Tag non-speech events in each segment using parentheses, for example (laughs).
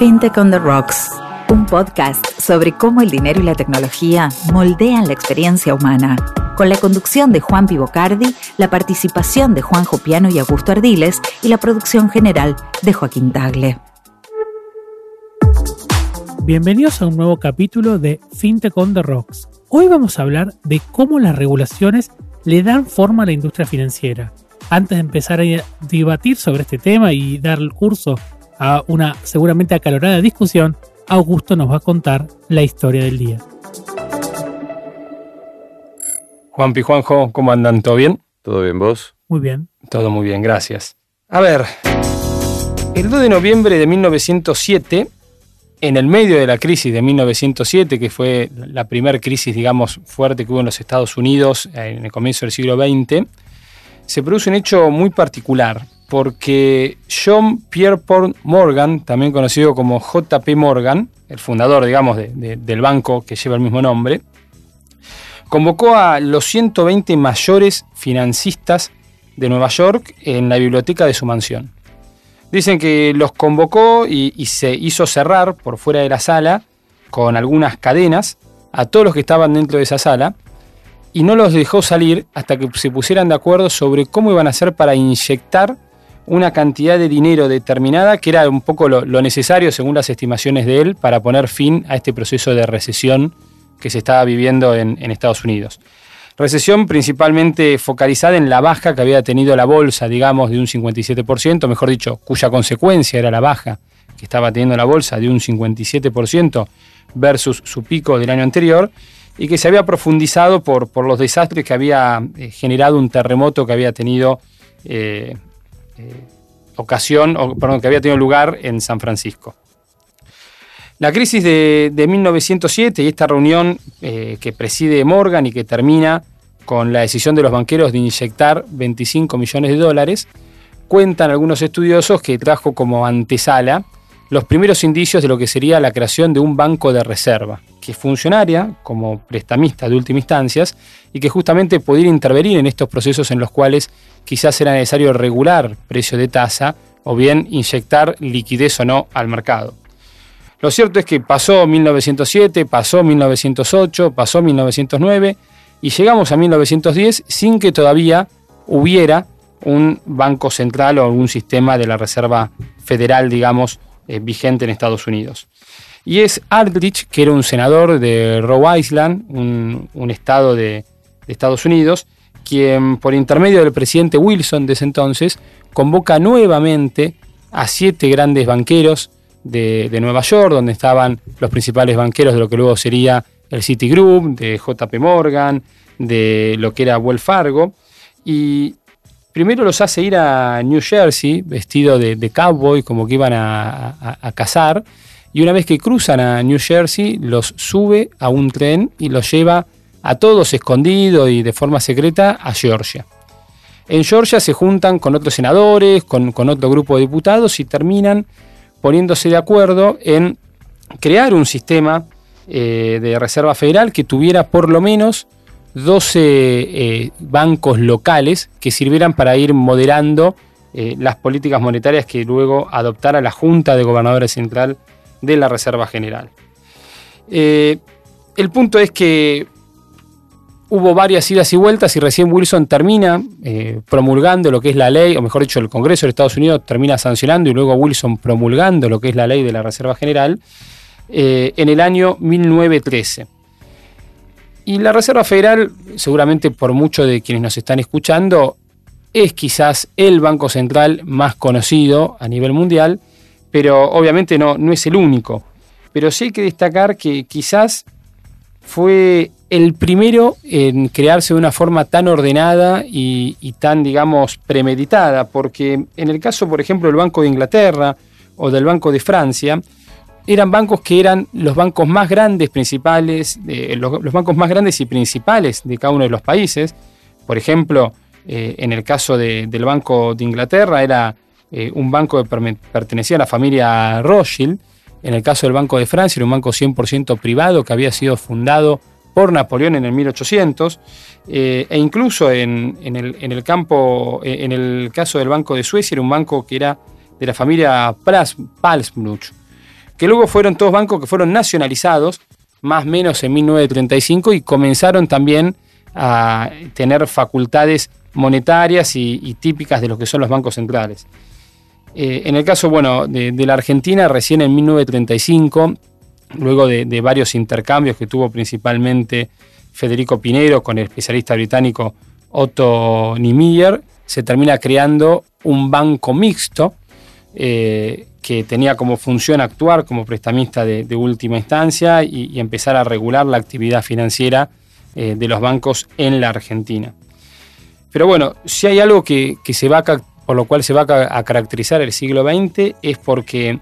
FinTech on the Rocks, un podcast sobre cómo el dinero y la tecnología moldean la experiencia humana, con la conducción de Juan Pivocardi, la participación de Juan Jopiano y Augusto Ardiles y la producción general de Joaquín Tagle. Bienvenidos a un nuevo capítulo de FinTech on the Rocks. Hoy vamos a hablar de cómo las regulaciones le dan forma a la industria financiera. Antes de empezar a debatir sobre este tema y dar el curso a una seguramente acalorada discusión, Augusto nos va a contar la historia del día. Juanpi, Juanjo, ¿cómo andan? ¿Todo bien? ¿Todo bien vos? Muy bien. Todo muy bien, gracias. A ver, el 2 de noviembre de 1907, en el medio de la crisis de 1907, que fue la primera crisis, digamos, fuerte que hubo en los Estados Unidos en el comienzo del siglo XX, se produce un hecho muy particular porque John Pierpont Morgan, también conocido como JP Morgan, el fundador, digamos, del banco que lleva el mismo nombre, convocó a los 120 mayores financistas de Nueva York en la biblioteca de su mansión. Dicen que los convocó y, y se hizo cerrar por fuera de la sala con algunas cadenas a todos los que estaban dentro de esa sala y no los dejó salir hasta que se pusieran de acuerdo sobre cómo iban a hacer para inyectar una cantidad de dinero determinada que era un poco lo, necesario, según las estimaciones de él, para poner fin a este proceso de recesión que se estaba viviendo en, Estados Unidos. Recesión principalmente focalizada en la baja que había tenido la bolsa, digamos, de un 57%, mejor dicho, cuya consecuencia era la baja que estaba teniendo la bolsa de un 57% versus su pico del año anterior, y que se había profundizado por, por los desastres que había eh, generado un terremoto que había tenido eh, eh, ocasión, o, perdón, que había tenido lugar en San Francisco. La crisis de, 1907 y esta reunión eh, que preside Morgan y que termina con la decisión de los banqueros de inyectar 25 millones de dólares, cuentan algunos estudiosos que trajo como antesala los primeros indicios de lo que sería la creación de un banco de reserva, que funcionaría como prestamista de última instancia y que justamente pudiera intervenir en estos procesos en los cuales quizás era necesario regular precio de tasa o bien inyectar liquidez o no al mercado. Lo cierto es que pasó 1907, pasó 1908, pasó 1909 y llegamos a 1910 sin que todavía hubiera un banco central o algún sistema de la Reserva Federal, digamos, eh, vigente en Estados Unidos. Y es Aldrich, que era un senador de Rhode Island, un, estado de, Estados Unidos, quien por intermedio del presidente Wilson de ese entonces convoca nuevamente a siete grandes banqueros de, de, Nueva York, donde estaban los principales banqueros de lo que luego sería el Citigroup, de JP Morgan, de lo que era Wells Fargo, y primero los hace ir a New Jersey vestido de, cowboy, como que iban a, cazar, y una vez que cruzan a New Jersey, los sube a un tren y los lleva a todos escondidos y de forma secreta a Georgia. En Georgia se juntan con otros senadores, con, otro grupo de diputados y terminan poniéndose de acuerdo en crear un sistema eh, de reserva federal que tuviera por lo menos 12 eh, bancos locales que sirvieran para ir moderando eh, las políticas monetarias que luego adoptara la Junta de Gobernadores Central de la Reserva General. Eh, el punto es que hubo varias idas y vueltas y recién Wilson termina promulgando lo que es la ley, o mejor dicho, el Congreso de Estados Unidos termina sancionando y luego Wilson promulgando lo que es la ley de la Reserva General en el año 1913. Y la Reserva Federal, seguramente por muchos de quienes nos están escuchando, es quizás el banco central más conocido a nivel mundial, pero obviamente no, no es el único. Pero sí hay que destacar que quizás fue el primero en crearse de una forma tan ordenada y, y, tan, digamos, premeditada, porque en el caso, por ejemplo, del Banco de Inglaterra o del Banco de Francia, eran bancos que eran los bancos más grandes principales, los, bancos más grandes y principales de cada uno de los países. Por ejemplo, eh, en el caso del Banco de Inglaterra era eh, un banco que pertenecía a la familia Rothschild. En el caso del Banco de Francia era un banco 100% privado que había sido fundado por Napoleón en el 1800 eh, e incluso en, el, en, el, campo, en el caso del Banco de Suecia era un banco que era de la familia Palsbruch que luego fueron todos bancos que fueron nacionalizados, más o menos en 1935, y comenzaron también a tener facultades monetarias y, típicas de lo que son los bancos centrales. Eh, en el caso bueno, de, la Argentina, recién en 1935, luego de, varios intercambios que tuvo principalmente Federico Pinero con el especialista británico Otto Niemeyer, se termina creando un banco mixto eh, que tenía como función actuar como prestamista de, última instancia y, empezar a regular la actividad financiera eh, de los bancos en la Argentina. Pero bueno, si hay algo que, se va por lo cual se va a caracterizar el siglo XX es porque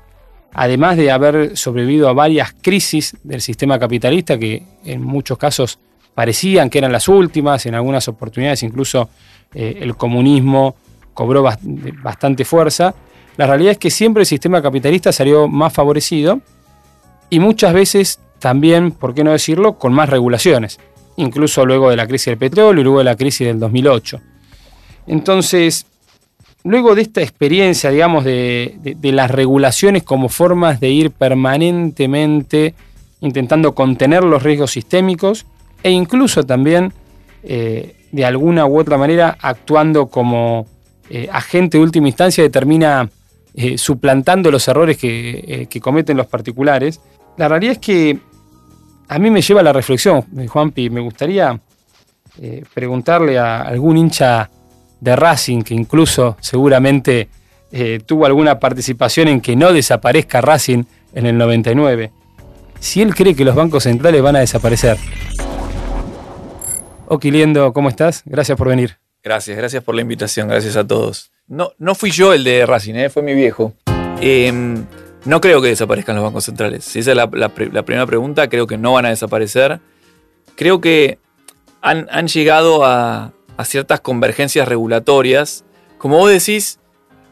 además de haber sobrevivido a varias crisis del sistema capitalista que en muchos casos parecían que eran las últimas, en algunas oportunidades incluso eh, el comunismo cobró bastante fuerza, la realidad es que siempre el sistema capitalista salió más favorecido y muchas veces también, por qué no decirlo, con más regulaciones, incluso luego de la crisis del petróleo y luego de la crisis del 2008. Entonces, luego de esta experiencia, digamos, de, las regulaciones como formas de ir permanentemente intentando contener los riesgos sistémicos e incluso también, eh, de alguna u otra manera, actuando como eh, agente de última instancia, determina eh, suplantando los errores eh, que, cometen los particulares. La realidad es que a mí me lleva a la reflexión, eh, Juanpi, me gustaría preguntarle a algún hincha de Racing que incluso seguramente tuvo alguna participación en que no desaparezca Racing en el 99, si él cree que los bancos centrales van a desaparecer. Oquiliendo, ¿cómo estás? Gracias por venir. Gracias, gracias por la invitación, gracias a todos. No, no fui yo el de Racing, ¿eh? fue mi viejo. Em, no creo que desaparezcan los bancos centrales. Si esa es la, primera pregunta, creo que no van a desaparecer. Creo que han, llegado a, ciertas convergencias regulatorias. Como vos decís,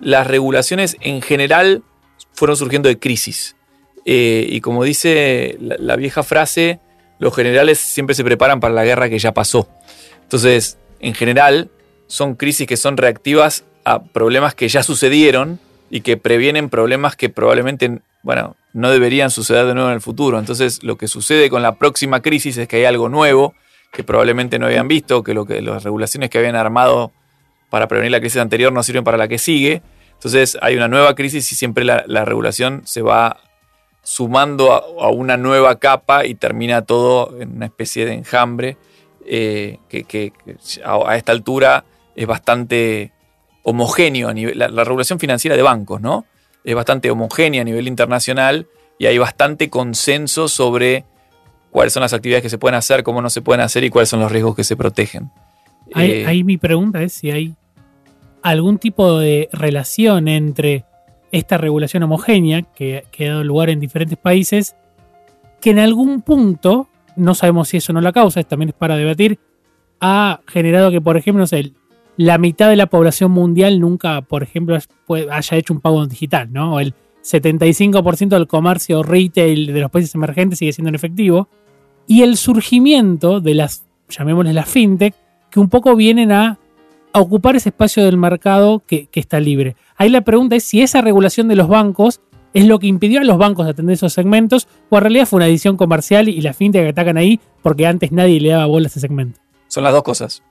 las regulaciones en general fueron surgiendo de crisis. Eh, y como dice la, vieja frase, los generales siempre se preparan para la guerra que ya pasó. Entonces, en general, son crisis que son reactivas a problemas que ya sucedieron y que previenen problemas que probablemente, bueno, no deberían suceder de nuevo en el futuro. Entonces, lo que sucede con la próxima crisis es que hay algo nuevo que probablemente no habían visto, que, lo que las regulaciones que habían armado para prevenir la crisis anterior no sirven para la que sigue. Entonces, hay una nueva crisis y siempre la, regulación se va sumando a, una nueva capa y termina todo en una especie de enjambre eh, que, a esta altura es bastante homogéneo a nivel, la, regulación financiera de bancos, ¿no? Es bastante homogénea a nivel internacional y hay bastante consenso sobre cuáles son las actividades que se pueden hacer, cómo no se pueden hacer y cuáles son los riesgos que se protegen. Ahí, eh, mi pregunta es si hay algún tipo de relación entre esta regulación homogénea que, que, ha dado lugar en diferentes países, que en algún punto, no sabemos si eso no la causa, también es para debatir, ha generado que, por ejemplo, no sé, la mitad de la población mundial nunca, por ejemplo, haya hecho un pago digital, ¿no? O el 75% del comercio retail de los países emergentes sigue siendo en efectivo. Y el surgimiento de las, llamémosles las fintech, que un poco vienen a, ocupar ese espacio del mercado que, está libre. Ahí la pregunta es si esa regulación de los bancos es lo que impidió a los bancos atender esos segmentos o en realidad fue una decisión comercial y la fintech que atacan ahí porque antes nadie le daba bola a ese segmento. Son las dos cosas.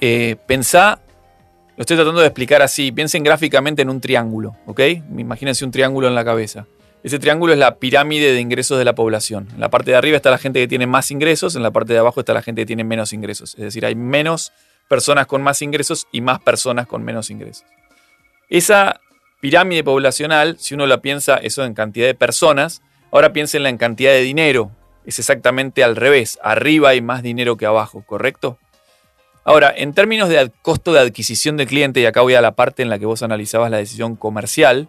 Eh, pensá, lo estoy tratando de explicar así, piensen gráficamente en un triángulo, ¿ok? Imagínense un triángulo en la cabeza. Ese triángulo es la pirámide de ingresos de la población. En la parte de arriba está la gente que tiene más ingresos, en la parte de abajo está la gente que tiene menos ingresos. Es decir, hay menos personas con más ingresos y más personas con menos ingresos. Esa pirámide poblacional, si uno la piensa eso en cantidad de personas, ahora piénsenla en cantidad de dinero. Es exactamente al revés. Arriba hay más dinero que abajo, ¿correcto? Ahora, en términos de costo de adquisición del cliente, y acá voy a la parte en la que vos analizabas la decisión comercial,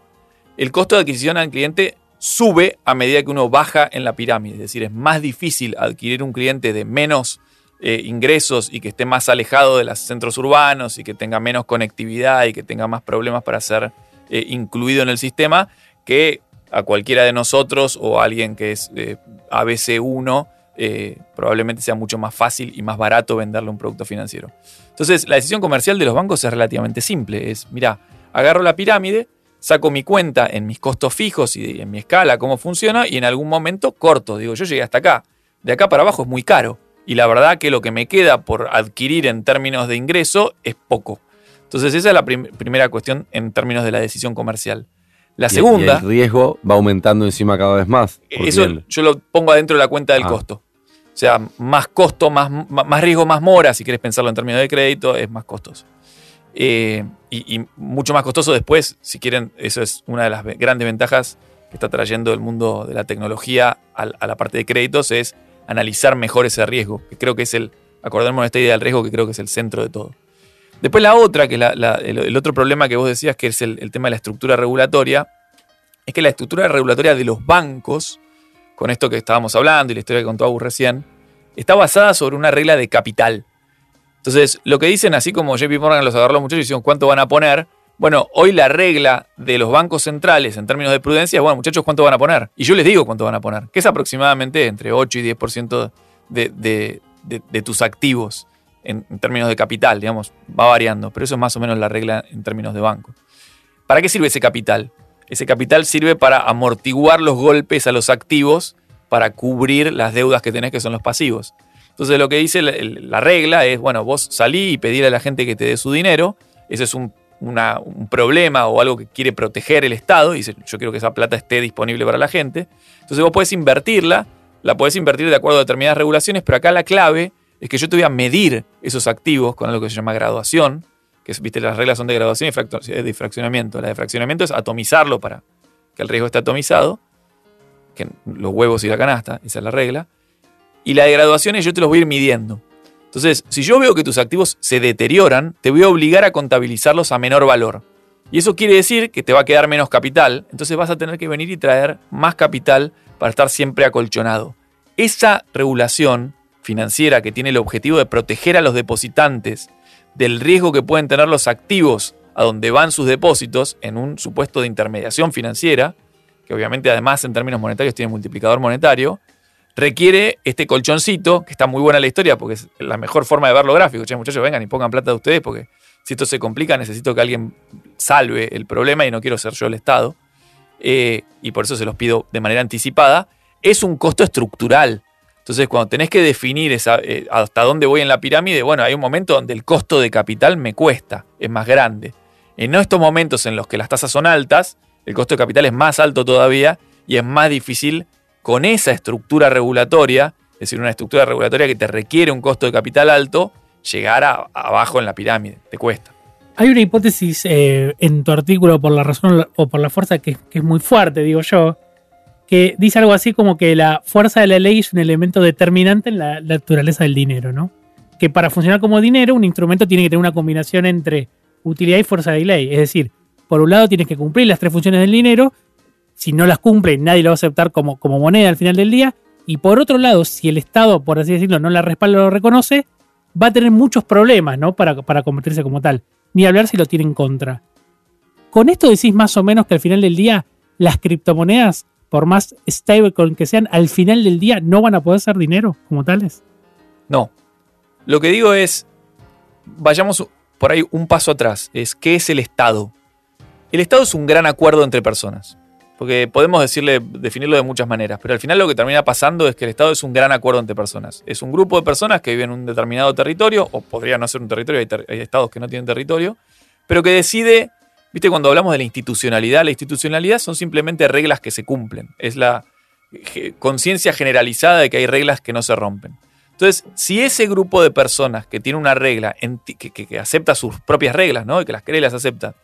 el costo de adquisición al cliente sube a medida que uno baja en la pirámide. Es decir, es más difícil adquirir un cliente de menos eh, ingresos y que esté más alejado de los centros urbanos y que tenga menos conectividad y que tenga más problemas para ser eh, incluido en el sistema que a cualquiera de nosotros o a alguien que es eh, ABC1 eh, probablemente sea mucho más fácil y más barato venderle un producto financiero. Entonces, la decisión comercial de los bancos es relativamente simple. Es, mira, agarro la pirámide saco mi cuenta en mis costos fijos y en mi escala, cómo funciona, y en algún momento corto. Digo, yo llegué hasta acá. De acá para abajo es muy caro. Y la verdad que lo que me queda por adquirir en términos de ingreso es poco. Entonces esa es la primera cuestión en términos de la decisión comercial. La segunda... el riesgo va aumentando encima cada vez más. Eso yo lo pongo adentro de la cuenta del ah. costo. O sea, más costo, más, más riesgo, más mora, si quieres pensarlo en términos de crédito, es más costoso. Eh, y, mucho más costoso después, si quieren, eso es una de las grandes ventajas que está trayendo el mundo de la tecnología a, la parte de créditos, es analizar mejor ese riesgo, que creo que es el, acordémonos de esta idea del riesgo, que creo que es el centro de todo. Después la otra, que el, otro problema que vos decías, que es el, tema de la estructura regulatoria, es que la estructura regulatoria de los bancos, con esto que estábamos hablando y la historia que contó Agus recién, está basada sobre una regla de capital. Entonces, lo que dicen, así como JP Morgan los agarró los muchachos y dicen cuánto van a poner, bueno, hoy la regla de los bancos centrales en términos de prudencia es, bueno, muchachos, ¿cuánto van a poner? Y yo les digo cuánto van a poner, que es aproximadamente entre 8 y 10% de, de, tus activos en, términos de capital, digamos, va variando, pero eso es más o menos la regla en términos de banco. ¿Para qué sirve ese capital? Ese capital sirve para amortiguar los golpes a los activos, para cubrir las deudas que tenés, que son los pasivos. Entonces lo que dice la, regla es, bueno, vos salí y pedir a la gente que te dé su dinero, ese es un, problema o algo que quiere proteger el Estado, y dice, yo quiero que esa plata esté disponible para la gente. Entonces vos podés invertirla, la podés invertir de acuerdo a determinadas regulaciones, pero acá la clave es que yo te voy a medir esos activos con algo que se llama graduación, que viste, las reglas son de graduación y de fraccionamiento. La de fraccionamiento es atomizarlo para que el riesgo esté atomizado, que los huevos y la canasta, esa es la regla. Y la de graduaciones yo te los voy a ir midiendo. Entonces, si yo veo que tus activos se deterioran, te voy a obligar a contabilizarlos a menor valor. Y eso quiere decir que te va a quedar menos capital, entonces vas a tener que venir y traer más capital para estar siempre acolchonado. Esa regulación financiera que tiene el objetivo de proteger a los depositantes del riesgo que pueden tener los activos a donde van sus depósitos en un supuesto de intermediación financiera, que obviamente además en términos monetarios tiene multiplicador monetario, requiere este colchoncito, que está muy buena la historia porque es la mejor forma de verlo gráfico. Che, muchachos, vengan y pongan plata de ustedes porque si esto se complica necesito que alguien salve el problema y no quiero ser yo el Estado. Eh, y por eso se los pido de manera anticipada. Es un costo estructural. Entonces, cuando tenés que definir esa, eh, hasta dónde voy en la pirámide, bueno, hay un momento donde el costo de capital me cuesta, es más grande. En estos momentos en los que las tasas son altas, el costo de capital es más alto todavía y es más difícil con esa estructura regulatoria, es decir, una estructura regulatoria que te requiere un costo de capital alto, llegar a, abajo en la pirámide, te cuesta. Hay una hipótesis eh, en tu artículo por la razón o por la fuerza que, es muy fuerte, digo yo, que dice algo así como que la fuerza de la ley es un elemento determinante en la, naturaleza del dinero, ¿no? Que para funcionar como dinero, un instrumento tiene que tener una combinación entre utilidad y fuerza de ley. Es decir, por un lado tienes que cumplir las tres funciones del dinero si no las cumple, nadie lo va a aceptar como, como moneda al final del día. Y por otro lado, si el Estado, por así decirlo, no la respalda o lo reconoce, va a tener muchos problemas ¿no? para, para convertirse como tal. Ni hablar si lo tiene en contra. Con esto decís más o menos que al final del día las criptomonedas, por más stablecoin que sean, al final del día no van a poder ser dinero como tales. No. Lo que digo es, vayamos por ahí un paso atrás, es ¿qué es el Estado? El Estado es un gran acuerdo entre personas porque podemos decirle, definirlo de muchas maneras, pero al final lo que termina pasando es que el Estado es un gran acuerdo entre personas. Es un grupo de personas que viven en un determinado territorio, o podría no ser un territorio, hay, estados que no tienen territorio, pero que decide, viste, cuando hablamos de la institucionalidad, la institucionalidad son simplemente reglas que se cumplen, es la conciencia generalizada de que hay reglas que no se rompen. Entonces, si ese grupo de personas que tiene una regla, que, que, acepta sus propias reglas, ¿no? Y que las cree y las acepta,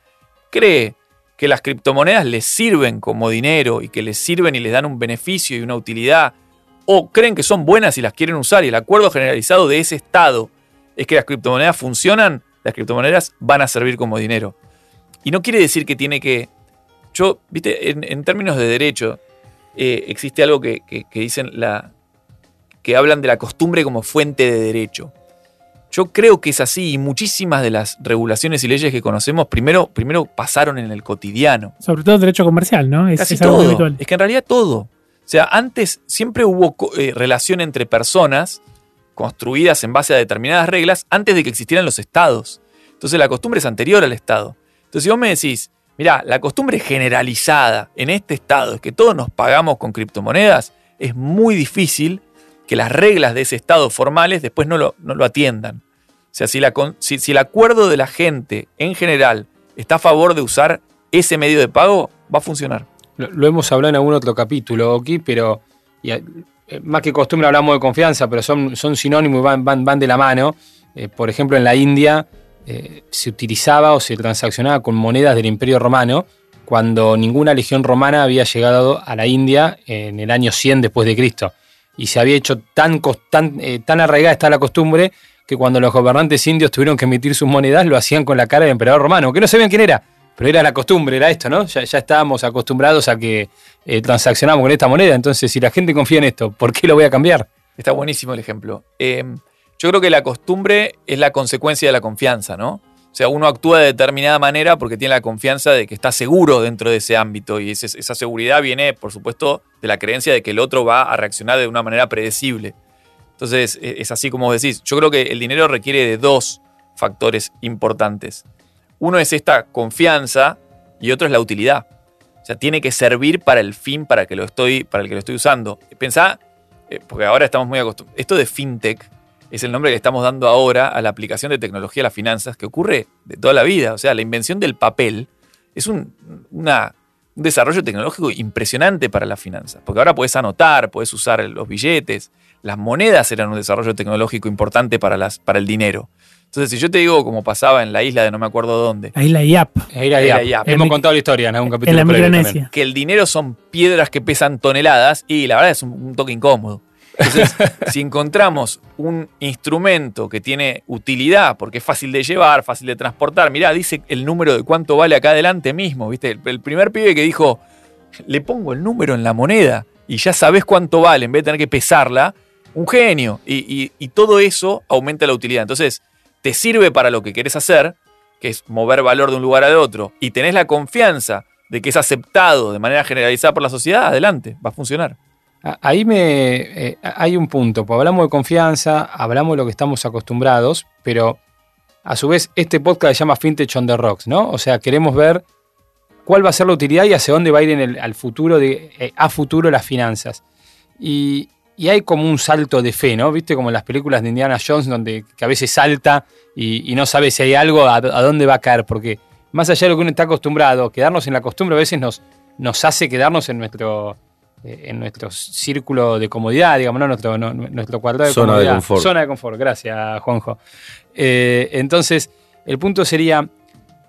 cree que las criptomonedas les sirven como dinero y que les sirven y les dan un beneficio y una utilidad, o creen que son buenas y las quieren usar y el acuerdo generalizado de ese Estado es que las criptomonedas funcionan, las criptomonedas van a servir como dinero. Y no quiere decir que tiene que... Yo, viste, en, términos de derecho, eh, existe algo que, que dicen la... que hablan de la costumbre como fuente de derecho. Yo creo que es así y muchísimas de las regulaciones y leyes que conocemos primero, primero pasaron en el cotidiano. Sobre todo el derecho comercial, ¿no? Es, Casi todo. Es que en realidad todo. O sea, antes siempre hubo eh, relación entre personas construidas en base a determinadas reglas antes de que existieran los estados. Entonces la costumbre es anterior al estado. Entonces si vos me decís, Mirá, la costumbre generalizada en este estado es que todos nos pagamos con criptomonedas. Es muy difícil que las reglas de ese estado formales después no lo, no lo atiendan. O sea, si, la, si, si el acuerdo de la gente en general está a favor de usar ese medio de pago, va a funcionar. Lo, hemos hablado en algún otro capítulo, aquí, pero eh, más que costumbre hablamos de confianza, pero son, son sinónimos y van, van, van de la mano. Eh, por ejemplo, en la India eh, se utilizaba o se transaccionaba con monedas del Imperio Romano cuando ninguna legión romana había llegado a la India en el año 100 después de Cristo. Y se había hecho tan, tan, eh, tan arraigada está la costumbre que cuando los gobernantes indios tuvieron que emitir sus monedas lo hacían con la cara del emperador romano, que no sabían quién era, pero era la costumbre, era esto, ¿no? Ya, estábamos acostumbrados a que eh, transaccionamos con esta moneda, entonces si la gente confía en esto, ¿por qué lo voy a cambiar? Está buenísimo el ejemplo. Yo creo que la costumbre es la consecuencia de la confianza, ¿no? O sea, uno actúa de determinada manera porque tiene la confianza de que está seguro dentro de ese ámbito y esa seguridad viene, por supuesto, de la creencia de que el otro va a reaccionar de una manera predecible. Entonces, e, es así como decís. Yo creo que el dinero requiere de dos factores importantes. Uno es esta confianza y otro es la utilidad. O sea, tiene que servir para el fin para, que lo estoy, para el que lo estoy usando. Pensá, eh, porque ahora estamos muy acostumbrados. Esto de fintech es el nombre que estamos dando ahora a la aplicación de tecnología a las finanzas que ocurre de toda la vida. O sea, la invención del papel es un, desarrollo tecnológico impresionante para las finanzas, porque ahora puedes anotar, puedes usar los billetes, las monedas eran un desarrollo tecnológico importante para, las, para el dinero. Entonces, si yo te digo como pasaba en la isla de no me acuerdo dónde. La isla Yap. La isla Yap. Hemos contado la historia en algún capítulo. En la Micronesia. Que el dinero son piedras que pesan toneladas y la verdad es un toque incómodo. Entonces, (laughs) si encontramos un instrumento que tiene utilidad, porque es fácil de llevar, fácil de transportar, mirá, dice el número de cuánto vale acá adelante mismo, ¿viste? El, primer pibe que dijo, le pongo el número en la moneda y ya sabes cuánto vale, en vez de tener que pesarla, un genio. Y, y todo eso aumenta la utilidad. Entonces, te sirve para lo que querés hacer, que es mover valor de un lugar a otro, y tenés la confianza de que es aceptado de manera generalizada por la sociedad, adelante, va a funcionar. Ahí me, eh, hay un punto, pues hablamos de confianza, hablamos de lo que estamos acostumbrados, pero a su vez este podcast se llama Fintech on the Rocks, ¿no? O sea, queremos ver cuál va a ser la utilidad y hacia dónde va a ir en el, al futuro de, eh, a futuro las finanzas. Y, hay como un salto de fe, ¿no? Viste como en las películas de Indiana Jones, donde que a veces salta y, no sabe si hay algo, a, dónde va a caer, porque más allá de lo que uno está acostumbrado, quedarnos en la costumbre a veces nos, nos hace quedarnos en nuestro en nuestro círculo de comodidad, digamos, ¿no? nuestro, nuestro cuadrado de Zona comodidad. De confort. Zona de confort, gracias, Juanjo. Eh, entonces, el punto sería,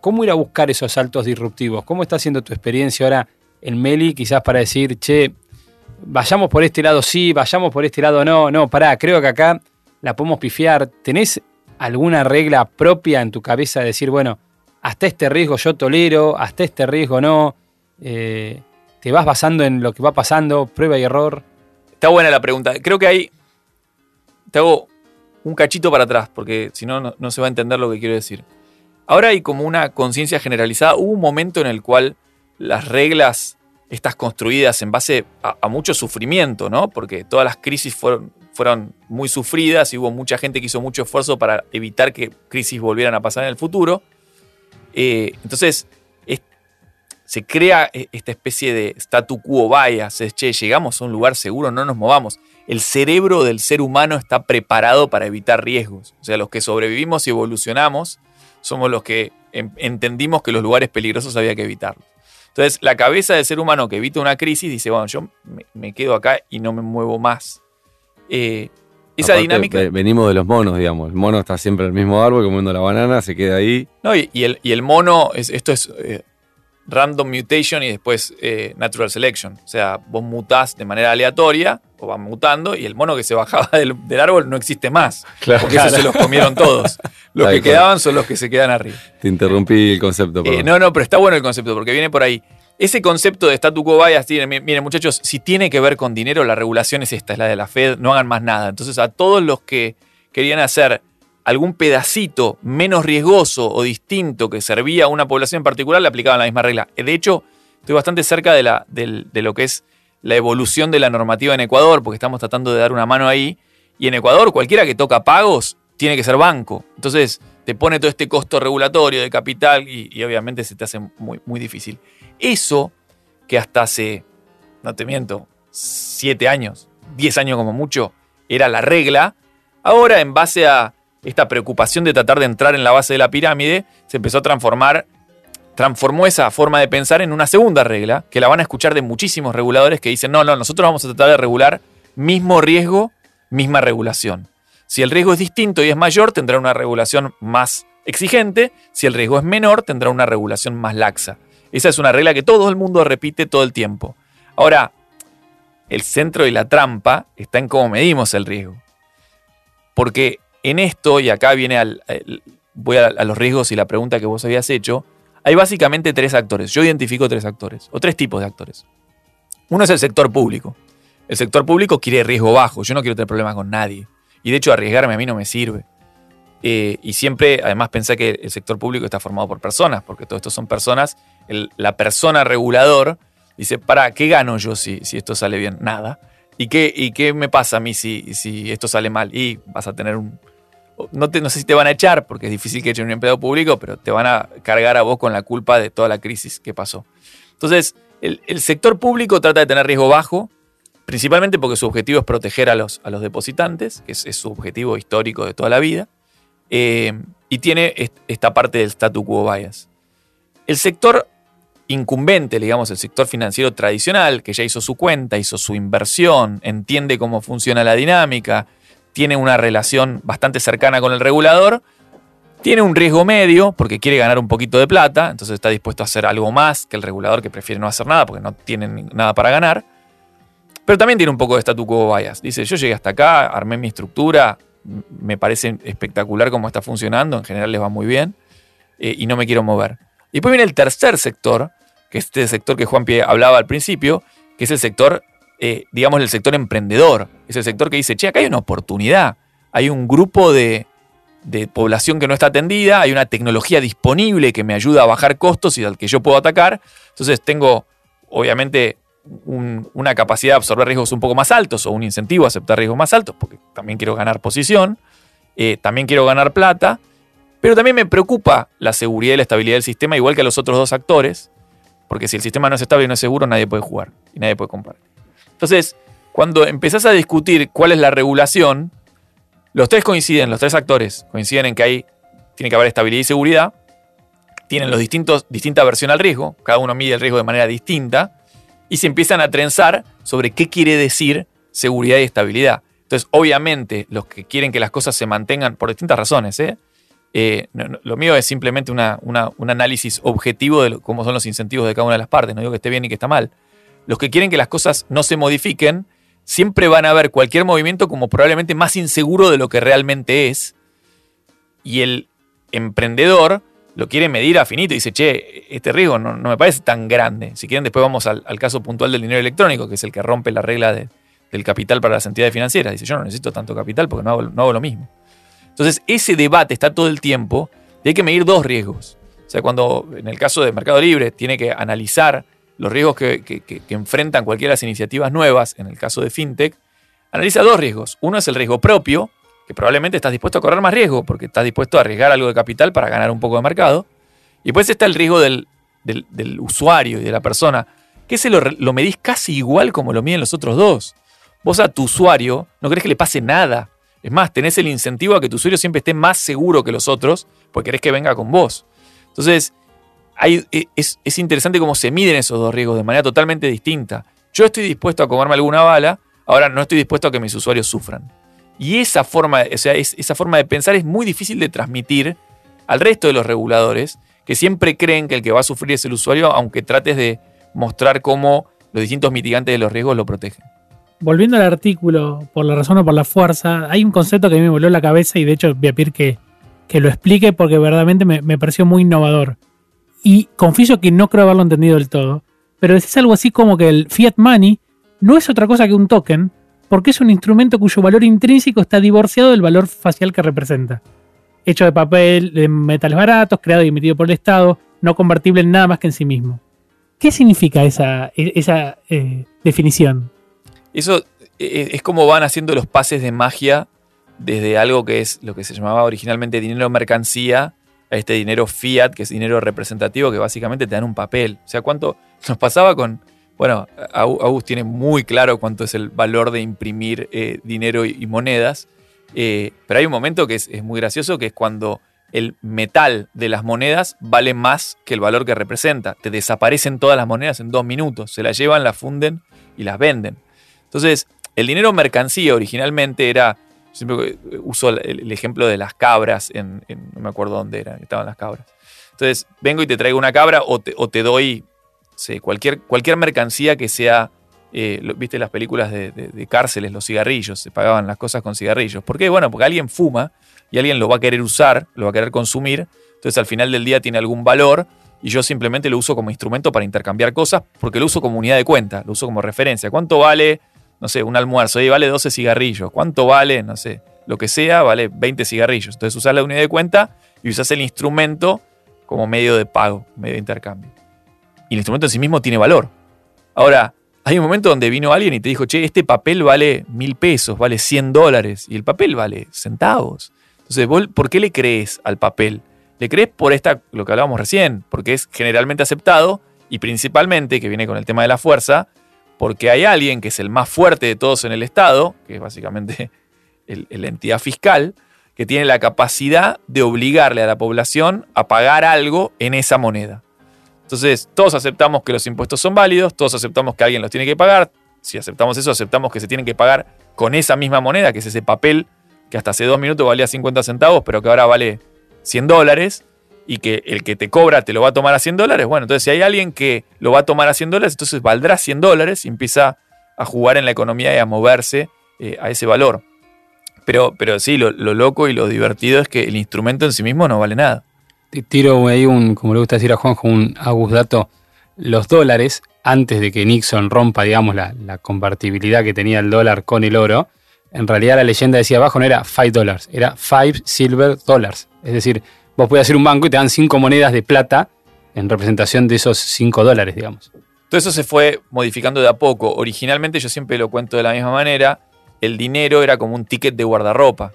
¿cómo ir a buscar esos saltos disruptivos? ¿Cómo está siendo tu experiencia ahora en Meli, quizás para decir, che, vayamos por este lado sí, vayamos por este lado no, no, pará, creo que acá la podemos pifiar. ¿Tenés alguna regla propia en tu cabeza de decir, bueno, hasta este riesgo yo tolero, hasta este riesgo no? Eh, te vas basando en lo que va pasando, prueba y error. Está buena la pregunta. Creo que hay. Te hago un cachito para atrás, porque si no, no se va a entender lo que quiero decir. Ahora hay como una conciencia generalizada. Hubo un momento en el cual las reglas, estas construidas en base a, mucho sufrimiento, ¿no? Porque todas las crisis fueron, fueron muy sufridas y hubo mucha gente que hizo mucho esfuerzo para evitar que crisis volvieran a pasar en el futuro. Eh, entonces, se crea eh, esta especie de statu quo bias, es, che, llegamos a un lugar seguro, no nos movamos. El cerebro del ser humano está preparado para evitar riesgos. O sea, los que sobrevivimos y evolucionamos somos los que entendimos que los lugares peligrosos había que evitarlos. Entonces, la cabeza del ser humano que evita una crisis dice, bueno, yo me, quedo acá y no me muevo más. Eh, esa dinámica. Venimos de los monos, digamos. El mono está siempre en el mismo árbol comiendo la banana, se queda ahí. No, y, el, y el, mono, esto es eh, random mutation y después eh, natural selection. O sea, vos mutás de manera aleatoria o van mutando y el mono que se bajaba (laughs) del, árbol no existe más. Claro, porque eso se los comieron todos. Los que quedaban son los que se quedan arriba. Te interrumpí el concepto. Eh, no, no, pero está bueno el concepto porque viene por ahí. Ese concepto de statu quo bias, miren muchachos, si tiene que ver con dinero, la regulación es esta, es la de la Fed, no hagan más nada. Entonces a todos los que querían hacer algún pedacito menos riesgoso o distinto que servía a una población en particular, le aplicaban la misma regla. De hecho, estoy bastante cerca de, la, de, lo que es la evolución de la normativa en Ecuador, porque estamos tratando de dar una mano ahí. Y en Ecuador, cualquiera que toca pagos tiene que ser banco. Entonces, te pone todo este costo regulatorio de capital y, obviamente se te hace muy, muy difícil. Eso que hasta hace, no te miento, 7 años, 10 años como mucho, era la regla, ahora en base a esta preocupación de tratar de entrar en la base de la pirámide, se empezó a transformar, transformó esa forma de pensar en una segunda regla, que la van a escuchar de muchísimos reguladores que dicen, no, no, nosotros vamos a tratar de regular mismo riesgo, misma regulación. Si el riesgo es distinto y es mayor, tendrá una regulación más exigente, si el riesgo es menor, tendrá una regulación más laxa. Esa es una regla que todo el mundo repite todo el tiempo. Ahora, el centro y la trampa está en cómo medimos el riesgo. Porque en esto, y acá viene al, voy a, los riesgos y la pregunta que vos habías hecho, hay básicamente tres actores. Yo identifico tres actores, o tres tipos de actores. Uno es el sector público. El sector público quiere riesgo bajo. Yo no quiero tener problemas con nadie. Y de hecho, arriesgarme a mí no me sirve. Eh, y siempre, además, pensé que el sector público está formado por personas, porque todo esto son personas. La persona regulador dice, ¿para qué gano yo si, si esto sale bien? Nada. ¿Y qué, ¿Y qué me pasa a mí si, si esto sale mal? Y vas a tener un... No, te, no sé si te van a echar, porque es difícil que echen un empleado público, pero te van a cargar a vos con la culpa de toda la crisis que pasó. Entonces, el, el sector público trata de tener riesgo bajo, principalmente porque su objetivo es proteger a los, a los depositantes, que es, su objetivo histórico de toda la vida, eh, y tiene esta parte del statu quo bias. El sector incumbente, digamos, el sector financiero tradicional, que ya hizo su cuenta, hizo su inversión, entiende cómo funciona la dinámica, tiene una relación bastante cercana con el regulador, tiene un riesgo medio porque quiere ganar un poquito de plata, entonces está dispuesto a hacer algo más que el regulador que prefiere no hacer nada porque no tiene nada para ganar. Pero también tiene un poco de statu quo bias. Dice, yo llegué hasta acá, armé mi estructura, me parece espectacular cómo está funcionando, en general les va muy bien, eh, y no me quiero mover. Y después viene el tercer sector, que es este sector que Juan Pie hablaba al principio, que es el sector, eh, digamos, el sector emprendedor. Es el sector que dice, che, acá hay una oportunidad, hay un grupo de, de población que no está atendida, hay una tecnología disponible que me ayuda a bajar costos y al que yo puedo atacar. Entonces tengo, obviamente, un, una capacidad de absorber riesgos un poco más altos o un incentivo a aceptar riesgos más altos, porque también quiero ganar posición, eh, también quiero ganar plata, pero también me preocupa la seguridad y la estabilidad del sistema, igual que a los otros dos actores, porque si el sistema no es estable y no es seguro, nadie puede jugar y nadie puede comprar. Entonces, cuando empezás a discutir cuál es la regulación, los tres coinciden, los tres actores coinciden en que hay, tiene que haber estabilidad y seguridad, tienen los distintos, distinta versión al riesgo, cada uno mide el riesgo de manera distinta, y se empiezan a trenzar sobre qué quiere decir seguridad y estabilidad. Entonces, obviamente, los que quieren que las cosas se mantengan por distintas razones, ¿eh? Eh, lo mío es simplemente un análisis objetivo de cómo son los incentivos de cada una de las partes, no digo que esté bien ni que está mal. Los que quieren que las cosas no se modifiquen, siempre van a ver cualquier movimiento como probablemente más inseguro de lo que realmente es. Y el emprendedor lo quiere medir a finito y dice, che, este riesgo no, no me parece tan grande. Si quieren, después vamos al, caso puntual del dinero electrónico, que es el que rompe la regla de, del capital para las entidades financieras. Dice, yo no necesito tanto capital porque no hago, no hago lo mismo. Entonces, ese debate está todo el tiempo y hay que medir dos riesgos. O sea, cuando en el caso de Mercado Libre tiene que analizar los riesgos que, enfrentan cualquiera de las iniciativas nuevas, en el caso de FinTech, analiza dos riesgos. Uno es el riesgo propio, que probablemente estás dispuesto a correr más riesgo porque estás dispuesto a arriesgar algo de capital para ganar un poco de mercado. Y después está el riesgo del, usuario y de la persona, que ese lo, medís casi igual como lo miden los otros dos. Vos a tu usuario no querés que le pase nada. Es más, tenés el incentivo a que tu usuario siempre esté más seguro que los otros porque querés que venga con vos. Entonces, e, es, es interesante cómo se miden esos dos riesgos de manera totalmente distinta. Yo estoy dispuesto a comerme alguna bala, ahora no estoy dispuesto a que mis usuarios sufran. Y esa forma, o sea, es, esa forma de pensar es muy difícil de transmitir al resto de los reguladores, que siempre creen que el que va a sufrir es el usuario, aunque trates de mostrar cómo los distintos mitigantes de los riesgos lo protegen. Volviendo al artículo, por la razón o por la fuerza, hay un concepto que a mí me voló la cabeza y de hecho voy a pedir que, que lo explique porque verdaderamente me, me, pareció muy innovador. Y confieso que no creo haberlo entendido del todo, pero decís algo así como que el fiat money no es otra cosa que un token, porque es un instrumento cuyo valor intrínseco está divorciado del valor facial que representa. Hecho de papel, de metales baratos, creado y emitido por el Estado, no convertible en nada más que en sí mismo. ¿Qué significa esa, esa eh, definición? Eso es como van haciendo los pases de magia desde algo que es lo que se llamaba originalmente dinero mercancía este dinero fiat, que es dinero representativo, que básicamente te dan un papel. O sea, ¿cuánto nos pasaba con... Bueno, August tiene muy claro cuánto es el valor de imprimir eh, dinero y, monedas, eh, pero hay un momento que es muy gracioso, que es cuando el metal de las monedas vale más que el valor que representa. Te desaparecen todas las monedas en dos minutos. Se las llevan, las funden y las venden. Entonces, el dinero mercancía originalmente era, siempre uso el, ejemplo de las cabras, en, no me acuerdo dónde era, estaban las cabras. Entonces, vengo y te traigo una cabra o te, doy cualquier, cualquier mercancía que sea, eh, viste las películas de, de, cárceles, los cigarrillos, se pagaban las cosas con cigarrillos. ¿Por qué? Bueno, porque alguien fuma y alguien lo va a querer usar, lo va a querer consumir, entonces al final del día tiene algún valor y yo simplemente lo uso como instrumento para intercambiar cosas porque lo uso como unidad de cuenta, lo uso como referencia. ¿Cuánto vale, no sé, un almuerzo? Y vale 12 cigarrillos. ¿Cuánto vale, no sé, lo que sea, vale 20 cigarrillos? Entonces usas la unidad de cuenta y usas el instrumento como medio de pago, medio de intercambio. Y el instrumento en sí mismo tiene valor. Ahora, hay un momento donde vino alguien y te dijo, che, este papel vale mil pesos, vale 100 dólares, y el papel vale centavos. Entonces, ¿por qué le crees al papel? Le crees por esta, lo que hablábamos recién, porque es generalmente aceptado y principalmente, que viene con el tema de la fuerza, porque hay alguien que es el más fuerte de todos en el Estado, que es básicamente (laughs) la entidad fiscal, que tiene la capacidad de obligarle a la población a pagar algo en esa moneda. Entonces, todos aceptamos que los impuestos son válidos, todos aceptamos que alguien los tiene que pagar. Si aceptamos eso, aceptamos que se tienen que pagar con esa misma moneda, que es ese papel que hasta hace dos minutos valía 50 centavos, pero que ahora vale 100 dólares, y que el que te cobra te lo va a tomar a 100 dólares, bueno, entonces si hay alguien que lo va a tomar a 100 dólares, entonces valdrá 100 dólares y empieza a jugar en la economía y a moverse eh, a ese valor. Pero, pero sí, lo, loco y lo divertido es que el instrumento en sí mismo no vale nada. Tiro ahí un, como le gusta decir a Juanjo, un Agus dato. Los dólares, antes de que Nixon rompa, digamos, la, la convertibilidad que tenía el dólar con el oro, en realidad la leyenda decía abajo no era 5 dólares, era 5 silver dollars. Es decir, vos podés hacer un banco y te dan 5 monedas de plata en representación de esos 5 dólares, digamos. Todo eso se fue modificando de a poco. Originalmente, yo siempre lo cuento de la misma manera, el dinero era como un ticket de guardarropa,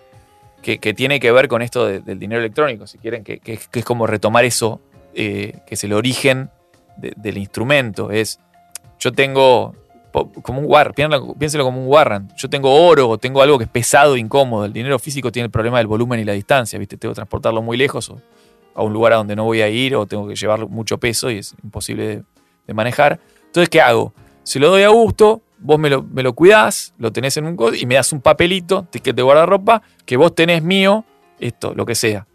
que, tiene que ver con esto del dinero electrónico, si quieren, que, es como retomar eso, eh, que es el origen del instrumento. Es, yo tengo como un warrant, piénselo como un warrant. Yo tengo oro o tengo algo que es pesado e incómodo. El dinero físico tiene el problema del volumen y la distancia, ¿viste? Tengo que transportarlo muy lejos o a un lugar a donde no voy a ir o tengo que llevar mucho peso y es imposible de, manejar. Entonces, ¿qué hago? Si lo doy a gusto, vos me lo, me lo cuidás, lo tenés en un código y me das un papelito, ticket de guardarropa, que vos tenés mío, esto, lo que sea.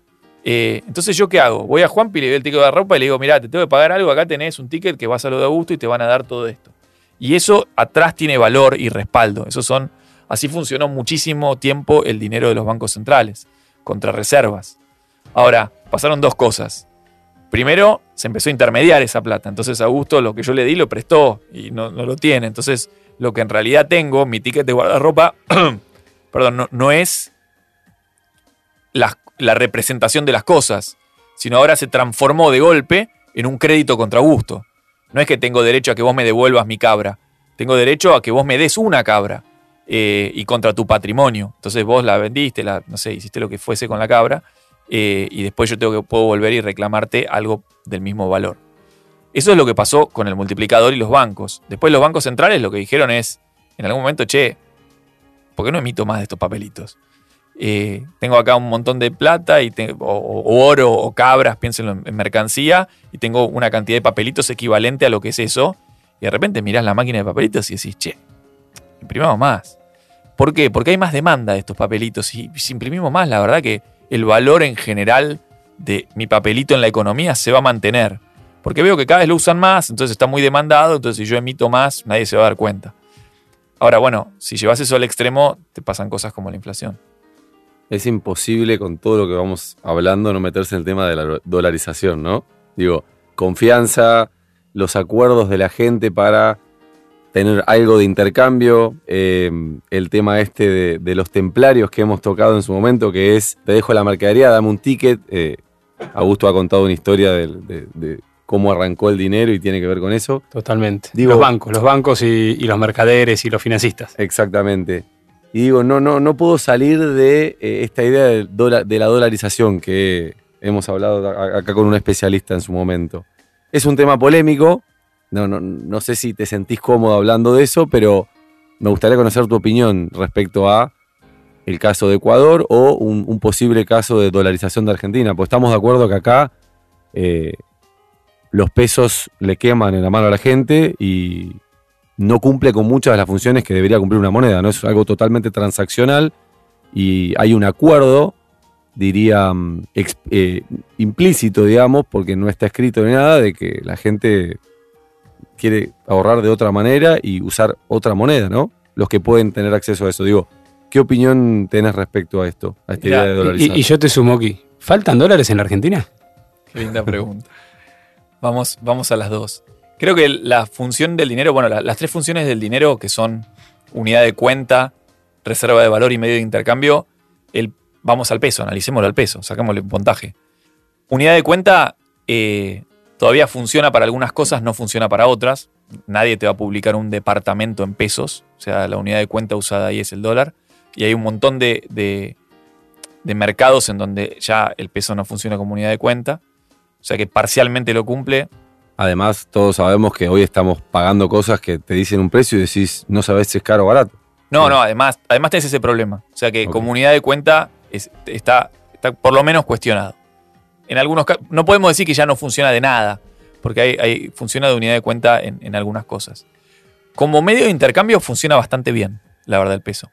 Eh, entonces, ¿yo qué hago? Voy a Juanpi, le doy el ticket de guardarropa y le digo, mirá, te tengo que pagar algo, acá tenés un ticket que vas a lo de gusto y te van a dar todo esto. Y eso atrás tiene valor y respaldo. Eso son, así funcionó muchísimo tiempo el dinero de los bancos centrales, contra reservas. Ahora, pasaron dos cosas. Primero, se empezó a intermediar esa plata. Entonces, Augusto lo que yo le di lo prestó y no, lo tiene. Entonces, lo que en realidad tengo, mi ticket de guardarropa, (clears throat) perdón, no, es la, la representación de las cosas, sino ahora se transformó de golpe en un crédito contra Augusto. No es que tengo derecho a que vos me devuelvas mi cabra. Tengo derecho a que vos me des una cabra eh, y contra tu patrimonio. Entonces vos la vendiste, la, no sé, hiciste lo que fuese con la cabra eh, y después yo tengo que, puedo volver y reclamarte algo del mismo valor. Eso es lo que pasó con el multiplicador y los bancos. Después los bancos centrales lo que dijeron es, en algún momento, che, ¿por qué no emito más de estos papelitos? Eh, tengo acá un montón de plata y o, oro o cabras, piénsenlo en, mercancía, y tengo una cantidad de papelitos equivalente a lo que es eso. Y de repente mirás la máquina de papelitos y decís, che, imprimamos más. ¿Por qué? Porque hay más demanda de estos papelitos. Y si imprimimos más, la verdad que el valor en general de mi papelito en la economía se va a mantener. Porque veo que cada vez lo usan más, entonces está muy demandado, entonces si yo emito más, nadie se va a dar cuenta. Ahora, bueno, si llevas eso al extremo, te pasan cosas como la inflación es imposible con todo lo que vamos hablando no meterse en el tema de la dolarización, ¿no? Digo, confianza, los acuerdos de la gente para tener algo de intercambio, eh, el tema este de, los templarios que hemos tocado en su momento, que es, te dejo la mercadería, dame un ticket. Eh, Augusto ha contado una historia de, cómo arrancó el dinero y tiene que ver con eso. Totalmente. Digo, los bancos, los bancos y, y los mercaderes y los financistas. Exactamente. Y digo, no, no, no puedo salir de eh, esta idea de, la dolarización que hemos hablado acá con un especialista en su momento. Es un tema polémico, no, no, no sé si te sentís cómodo hablando de eso, pero me gustaría conocer tu opinión respecto a el caso de Ecuador o un, un posible caso de dolarización de Argentina. Pues estamos de acuerdo que acá eh, los pesos le queman en la mano a la gente y no cumple con muchas de las funciones que debería cumplir una moneda. ¿no? Es algo totalmente transaccional y hay un acuerdo, diría, mm, eh, implícito, digamos, porque no está escrito ni nada, de que la gente quiere ahorrar de otra manera y usar otra moneda, ¿no? Los que pueden tener acceso a eso. Digo, ¿qué opinión tenés respecto a esto? A esta Mirá, idea de dolarizar. Y, y yo te sumo aquí. ¿Faltan dólares en la Argentina? Qué linda pregunta. Vamos, vamos a las dos. Creo que la función del dinero, bueno, la- las tres funciones del dinero que son unidad de cuenta, reserva de valor y medio de intercambio, el, vamos al peso, analicémoslo al peso, sacámosle un puntaje. Unidad de cuenta eh, todavía funciona para algunas cosas, no funciona para otras. Nadie te va a publicar un departamento en pesos, o sea, la unidad de cuenta usada ahí es el dólar. Y hay un montón de- de mercados en donde ya el peso no funciona como unidad de cuenta. O sea que parcialmente lo cumple. Además, todos sabemos que hoy estamos pagando cosas que te dicen un precio y decís, no sabes si es caro o barato. No, Sí. no, además, además tenés ese problema. O sea que Ok. como unidad de cuenta es- está, está por lo menos cuestionado. En algunos casos, no podemos decir que ya no funciona de nada, porque hay, hay- funciona de unidad de cuenta en, en algunas cosas. Como medio de intercambio funciona bastante bien, la verdad, el peso.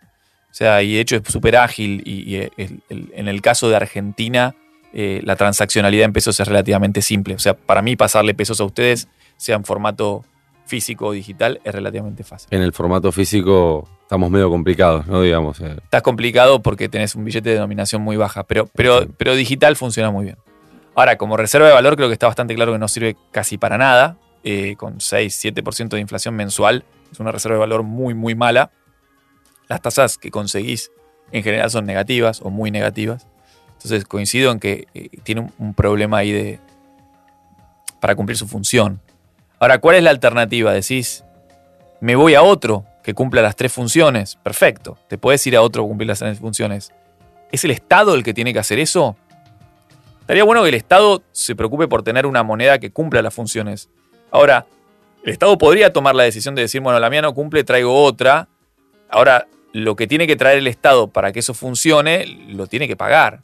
O sea, y de hecho es súper ágil y, y el- el- en el caso de Argentina, eh, la transaccionalidad en pesos es relativamente simple. O sea, para mí pasarle pesos a ustedes, sea en formato físico o digital, es relativamente fácil. En el formato físico estamos medio complicados, ¿no? Digamos. eh, Estás complicado porque tenés un billete de denominación muy baja, pero, pero, pero digital funciona muy bien. Ahora, como reserva de valor, creo que está bastante claro que no sirve casi para nada. eh, con 6-7% de inflación mensual, es una reserva de valor muy, muy mala. Las tasas que conseguís en general son negativas o muy negativas. Entonces coincido en que eh, tiene un, problema ahí de para cumplir su función. Ahora, ¿cuál es la alternativa? Decís, me voy a otro que cumpla las tres funciones. Perfecto, te puedes ir a otro que cumplir las tres funciones. ¿Es el Estado el que tiene que hacer eso? Estaría bueno que el Estado se preocupe por tener una moneda que cumpla las funciones. Ahora, el Estado podría tomar la decisión de decir, bueno, la mía no cumple, traigo otra. Ahora, lo que tiene que traer el Estado para que eso funcione, lo tiene que pagar.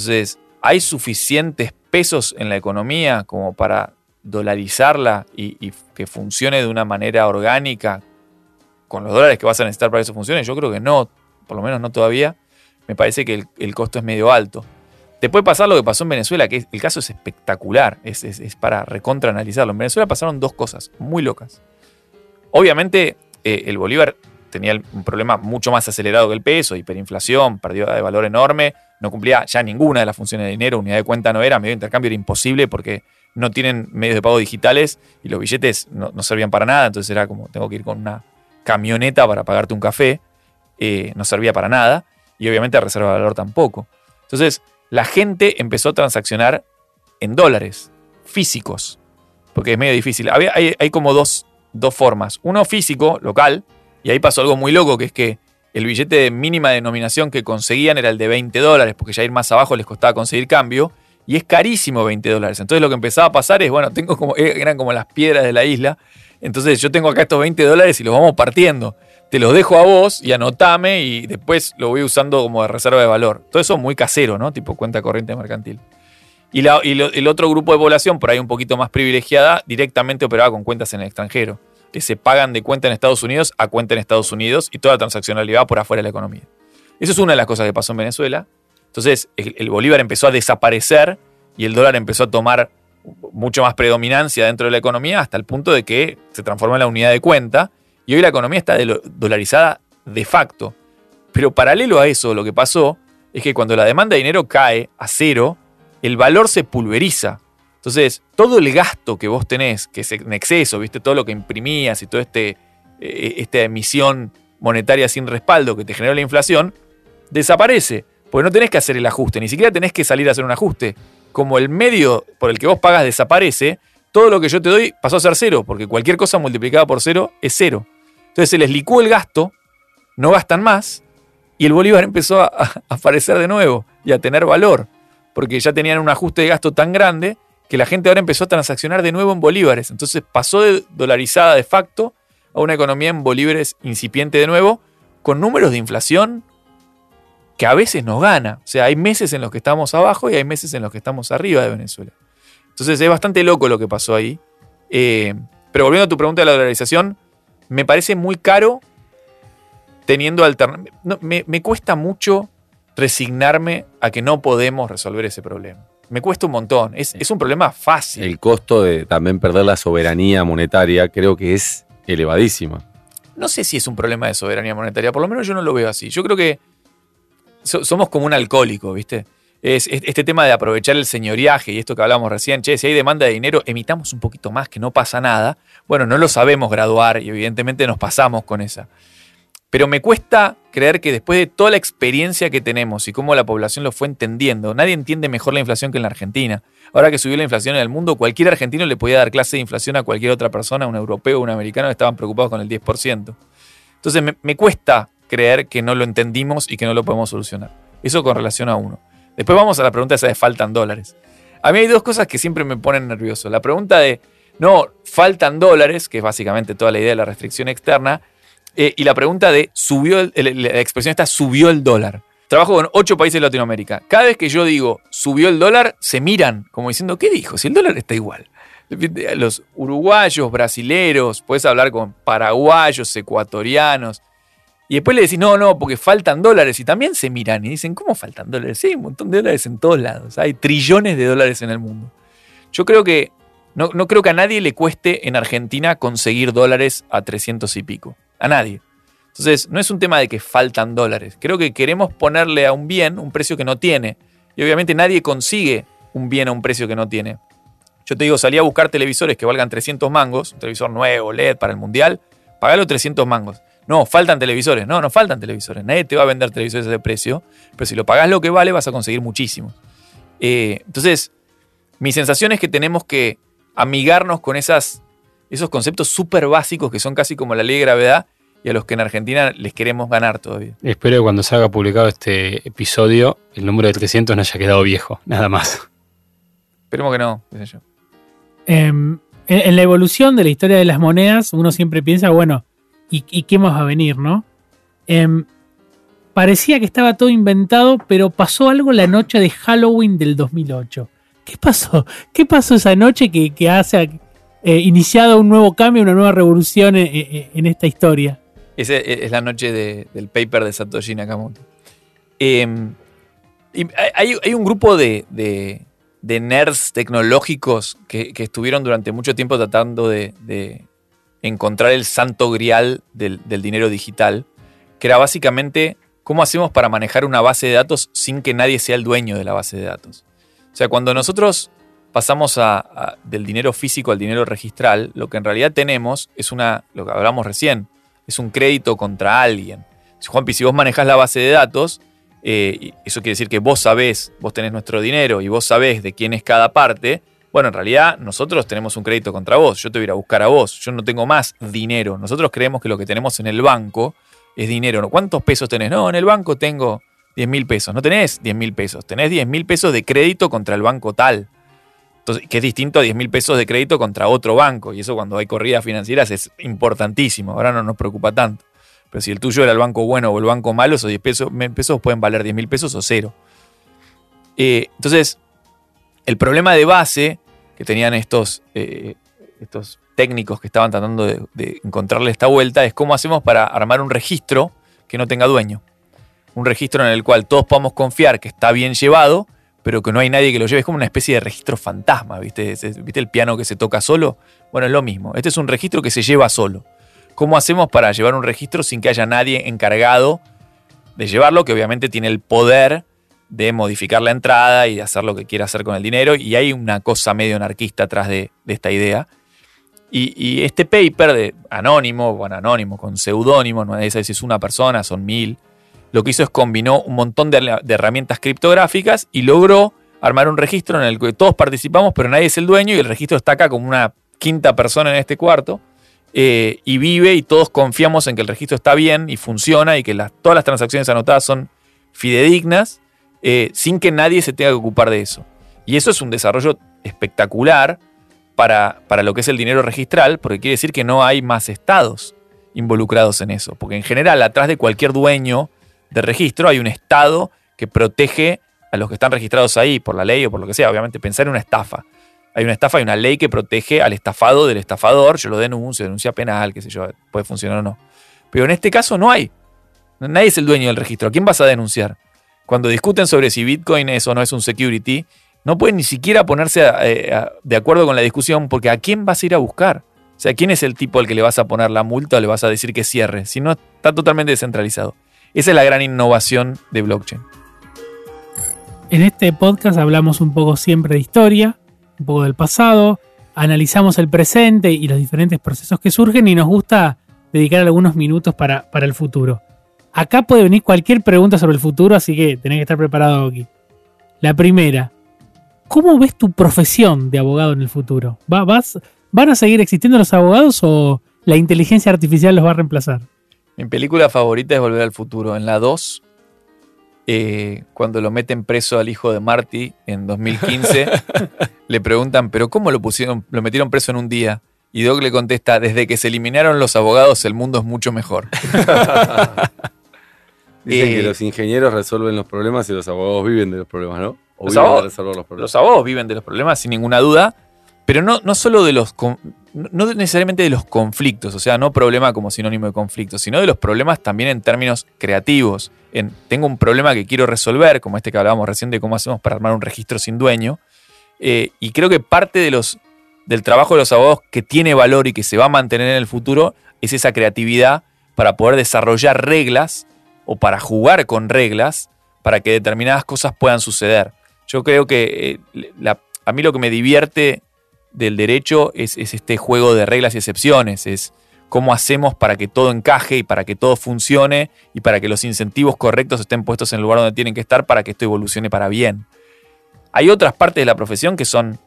Entonces, ¿hay suficientes pesos en la economía como para dolarizarla y, que funcione de una manera orgánica con los dólares que vas a necesitar para que eso funcione? Yo creo que no, por lo menos no todavía. Me parece que el, costo es medio alto. Te puede pasar lo que pasó en Venezuela, que el caso es espectacular, es, es- es para recontra analizarlo. En Venezuela pasaron dos cosas muy locas. Obviamente, eh, el Bolívar tenía un problema mucho más acelerado que el peso, hiperinflación, pérdida de valor enorme, no cumplía ya ninguna de las funciones de dinero, unidad de cuenta no era, medio de intercambio era imposible porque no tienen medios de pago digitales y los billetes no, servían para nada, entonces era como tengo que ir con una camioneta para pagarte un café, eh, no servía para nada, y obviamente la reserva de valor tampoco. Entonces, la gente empezó a transaccionar en dólares físicos, porque es medio difícil. Hay, hay como dos, dos formas. Uno físico, local, y ahí pasó algo muy loco, que es que el billete de mínima denominación que conseguían era el de 20 dólares, porque ya ir más abajo les costaba conseguir cambio, y es carísimo 20 dólares. Entonces lo que empezaba a pasar es, bueno, tengo como, eran como las piedras de la isla, entonces yo tengo acá estos 20 dólares y los vamos partiendo. Te los dejo a vos y anotame y después lo voy usando como de reserva de valor. Todo eso muy casero, ¿no? Tipo cuenta corriente mercantil. Y, el otro grupo de población, por ahí un poquito más privilegiada, directamente operaba con cuentas en el extranjero. Que se pagan de cuenta en Estados Unidos a cuenta en Estados Unidos y toda la transaccionalidad por afuera de la economía. Eso es una de las cosas que pasó en Venezuela. Entonces el, el Bolívar empezó a desaparecer y el dólar empezó a tomar mucho más predominancia dentro de la economía hasta el punto de que se transformó en la unidad de cuenta y hoy la economía está de- dolarizada de facto. Pero paralelo a eso, lo que pasó es que cuando la demanda de dinero cae a cero, el valor se pulveriza. Entonces, todo el gasto que vos tenés, que es en exceso, ¿viste? Todo lo que imprimías y toda este, eh, esta emisión monetaria sin respaldo que te generó la inflación, desaparece. Porque no tenés que hacer el ajuste, ni siquiera tenés que salir a hacer un ajuste. Como el medio por el que vos pagas desaparece, todo lo que yo te doy pasó a ser cero, porque cualquier cosa multiplicada por cero es cero. Entonces se les licúa el gasto, no gastan más, Y el bolívar empezó a aparecer de nuevo y a tener valor, porque ya tenían un ajuste de gasto tan grande que la gente ahora empezó a transaccionar de nuevo en bolívares. Entonces pasó de dolarizada de facto a una economía en bolívares incipiente de nuevo, con números de inflación que a veces nos gana. O sea, hay meses en los que estamos abajo y hay meses en los que estamos arriba de Venezuela. Entonces es bastante loco lo que pasó ahí. Eh, pero volviendo a tu pregunta de la dolarización, me parece muy caro teniendo alternativas. me, me cuesta mucho resignarme a que no podemos resolver ese problema. Me cuesta un montón. Es, es un problema fácil. El costo de también perder la soberanía monetaria creo que es elevadísima. No sé si es un problema de soberanía monetaria, por lo menos yo no lo veo así. Yo creo que so- somos como un alcohólico, ¿viste? Es, es- este tema de aprovechar el señoriaje y esto que hablábamos recién, che, si hay demanda de dinero, emitamos un poquito más, que no pasa nada. Bueno, no lo sabemos graduar y evidentemente nos pasamos con esa. Pero me cuesta creer que después de toda la experiencia que tenemos y cómo la población lo fue entendiendo, nadie entiende mejor la inflación que en la Argentina. Ahora que subió la inflación en el mundo, cualquier argentino le podía dar clase de inflación a cualquier otra persona, un europeo un americano, que estaban preocupados con el 10%. Entonces me, me cuesta creer que no lo entendimos y que no lo podemos solucionar. Eso con relación a uno. Después vamos a la pregunta esa de faltan dólares. A mí hay dos cosas que siempre me ponen nervioso. La pregunta de, no, faltan dólares, que es básicamente toda la idea de la restricción externa, eh, y la pregunta de, subió la expresión está, subió el dólar. Trabajo con ocho países de Latinoamérica. Cada vez que yo digo, subió el dólar, se miran como diciendo, ¿qué dijo? Si el dólar está igual. Los uruguayos, brasileros, puedes hablar con paraguayos, ecuatorianos. Y después le decís, no, no, porque faltan dólares. Y también se miran y dicen, ¿cómo faltan dólares? Sí, hay un montón de dólares en todos lados. Hay trillones de dólares en el mundo. Yo creo que, no, no creo que a nadie le cueste en Argentina conseguir dólares a 300 y pico. A nadie. Entonces, no es un tema de que faltan dólares. Creo que queremos ponerle a un bien un precio que no tiene. Y obviamente nadie consigue un bien a un precio que no tiene. Yo te digo, salí a buscar televisores que valgan 300 mangos, un televisor nuevo, LED para el mundial, pagalo 300 mangos. No, faltan televisores. No, no faltan televisores. Nadie te va a vender televisores a ese precio. Pero si lo pagás lo que vale, vas a conseguir muchísimo. Eh, entonces, mi sensación es que tenemos que amigarnos con esas, esos conceptos súper básicos que son casi como la ley de gravedad y a los que en Argentina les queremos ganar todavía. Espero que cuando se haga publicado este episodio, el número de 300 no haya quedado viejo, nada más. Esperemos que no, qué sé yo. Em, en, la evolución de la historia de las monedas, uno siempre piensa, bueno, ¿y, y qué más va a venir, no? Em, parecía que estaba todo inventado, pero pasó algo la noche de Halloween del 2008. ¿Qué pasó? ¿Qué pasó esa noche que, que hace eh, iniciado un nuevo cambio, una nueva revolución en, en- en esta historia? Esa es la noche de- del paper de Satoshi Nakamoto. Eh, hay, un grupo de, nerds tecnológicos que, estuvieron durante mucho tiempo tratando de, de encontrar el santo grial del, del dinero digital, que era básicamente cómo hacemos para manejar una base de datos sin que nadie sea el dueño de la base de datos. O sea, cuando nosotros pasamos del dinero físico al dinero registral, lo que en realidad tenemos es una, lo que hablamos recién, es un crédito contra alguien. Juanpi, si vos manejás la base de datos, eh, eso quiere decir que vos sabés, vos tenés nuestro dinero y vos sabés de quién es cada parte, bueno, en realidad nosotros tenemos un crédito contra vos, yo te voy a ir a buscar a vos, yo no tengo más dinero. Nosotros creemos que lo que tenemos en el banco es dinero. ¿Cuántos pesos tenés? No, en el banco tengo 10 mil pesos. No tenés 10 mil pesos, tenés 10 mil pesos de crédito contra el banco tal. Que es distinto a 10 mil pesos de crédito contra otro banco. Y eso cuando hay corridas financieras es importantísimo. Ahora no nos preocupa tanto. Pero si el tuyo era el banco bueno o el banco malo, esos 10 pesos, mil pesos pueden valer 10 mil pesos o cero. Eh, entonces, el problema de base que tenían estos, eh, estos técnicos que estaban tratando de, de encontrarle esta vuelta es cómo hacemos para armar un registro que no tenga dueño. Un registro en el cual todos podamos confiar que está bien llevado, pero que no hay nadie que lo lleve. Es como una especie de registro fantasma, ¿viste? ¿Viste el piano que se toca solo? Bueno, es lo mismo. Este es un registro que se lleva solo. ¿Cómo hacemos para llevar un registro sin que haya nadie encargado de llevarlo, que obviamente tiene el poder de modificar la entrada y de hacer lo que quiera hacer con el dinero? Y hay una cosa medio anarquista atrás de, esta idea. Y, este paper de anónimo, bueno, anónimo, con seudónimo, no es es una persona, son mil, lo que hizo es combinó un montón de, herramientas criptográficas y logró armar un registro en el que todos participamos, pero nadie es el dueño y el registro está acá como una quinta persona en este cuarto. eh, y vive y todos confiamos en que el registro está bien y funciona y que todas las transacciones anotadas son fidedignas eh, sin que nadie se tenga que ocupar de eso. Y eso es un desarrollo espectacular para, para lo que es el dinero registral, porque quiere decir que no hay más estados involucrados en eso. Porque en general, atrás de cualquier dueño de registro hay un estado que protege a los que están registrados ahí por la ley o por lo que sea. Obviamente, pensar en una estafa. Hay una estafa, hay una ley que protege al estafado del estafador. Yo lo denuncio, denuncia penal, qué sé yo, puede funcionar o no. Pero en este caso no hay. Nadie es el dueño del registro. ¿A quién vas a denunciar? Cuando discuten sobre si Bitcoin es o no es un security, no pueden ni siquiera ponerse eh, de acuerdo con la discusión porque ¿a quién vas a ir a buscar? O sea, ¿quién es el tipo al que le vas a poner la multa o le vas a decir que cierre? Si no, está totalmente descentralizado. Esa es la gran innovación de blockchain. En este podcast hablamos un poco siempre de historia, un poco del pasado, analizamos el presente y los diferentes procesos que surgen y nos gusta dedicar algunos minutos para, para el futuro. Acá puede venir cualquier pregunta sobre el futuro, así que tenés que estar preparado aquí. La primera, ¿cómo ves tu profesión de abogado en el futuro? ¿Va- vas, ¿Van a seguir existiendo los abogados o la inteligencia artificial los va a reemplazar? Mi película favorita es Volver al Futuro. En la 2, eh, cuando lo meten preso al hijo de Marty en 2015, (laughs) le preguntan, ¿pero cómo lo pusieron, lo metieron preso en un día? Y Doc le contesta, desde que se eliminaron los abogados, el mundo es mucho mejor. (laughs) Dicen Eh, que los ingenieros resuelven los problemas y los abogados viven de los problemas, ¿no? O Los abogados- los problemas. Los abogados viven de los problemas sin ninguna duda, pero no, no solo de los. No necesariamente de los conflictos, o sea, no problema como sinónimo de conflicto, sino de los problemas también en términos creativos. En, tengo un problema que quiero resolver, como este que hablábamos recién de cómo hacemos para armar un registro sin dueño. eh, y creo que parte de los, del trabajo de los abogados que tiene valor y que se va a mantener en el futuro es esa creatividad para poder desarrollar reglas o para jugar con reglas para que determinadas cosas puedan suceder. Yo creo que eh, a mí lo que me divierte del derecho es, es este juego de reglas y excepciones, es cómo hacemos para que todo encaje y para que todo funcione y para que los incentivos correctos estén puestos en el lugar donde tienen que estar para que esto evolucione para bien. Hay otras partes de la profesión que son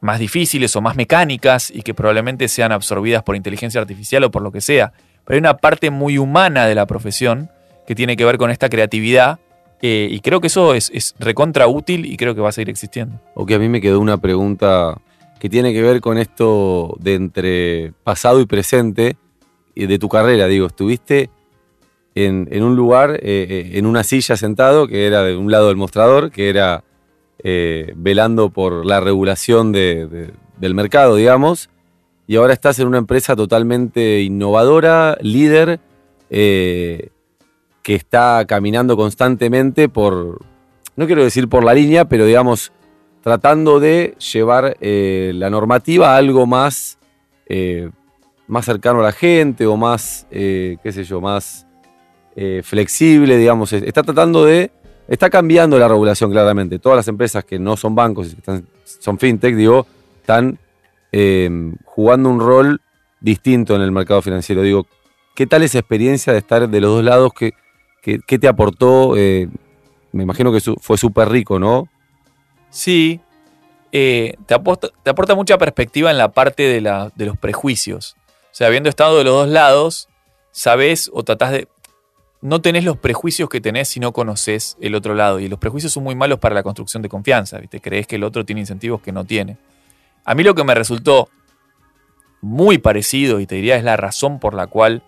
más difíciles o más mecánicas y que probablemente sean absorbidas por inteligencia artificial o por lo que sea. Pero hay una parte muy humana de la profesión que tiene que ver con esta creatividad eh, y creo que eso es, es recontra útil y creo que va a seguir existiendo. O que a mí me quedó una pregunta que tiene que ver con esto de entre pasado y presente de tu carrera. Digo, estuviste en, en un lugar, eh, eh, en una silla sentado, que era de un lado del mostrador, que era eh, velando por la regulación de- de- del mercado, digamos, y ahora estás en una empresa totalmente innovadora, líder, que está caminando constantemente por, no quiero decir por la línea, pero digamos, tratando de llevar eh, la normativa a algo más, eh, más cercano a la gente o más, eh, qué sé yo, más flexible, digamos. Es- Está tratando de, está cambiando la regulación claramente. Todas las empresas que no son bancos, que están- son fintech, digo, están jugando un rol distinto en el mercado financiero. Digo, ¿qué tal esa experiencia de estar de los dos lados? ¿Qué, qué- te aportó? Me imagino que fue súper rico, ¿no? Sí, eh, te, aporta, mucha perspectiva en la parte de, los prejuicios. O sea, habiendo estado de los dos lados, sabes o tratás de... No tenés los prejuicios que tenés si no conoces el otro lado. Y los prejuicios son muy malos para la construcción de confianza. ¿viste? Crees que el otro tiene incentivos que no tiene. A mí lo que me resultó muy parecido, y te diría es la razón por la cual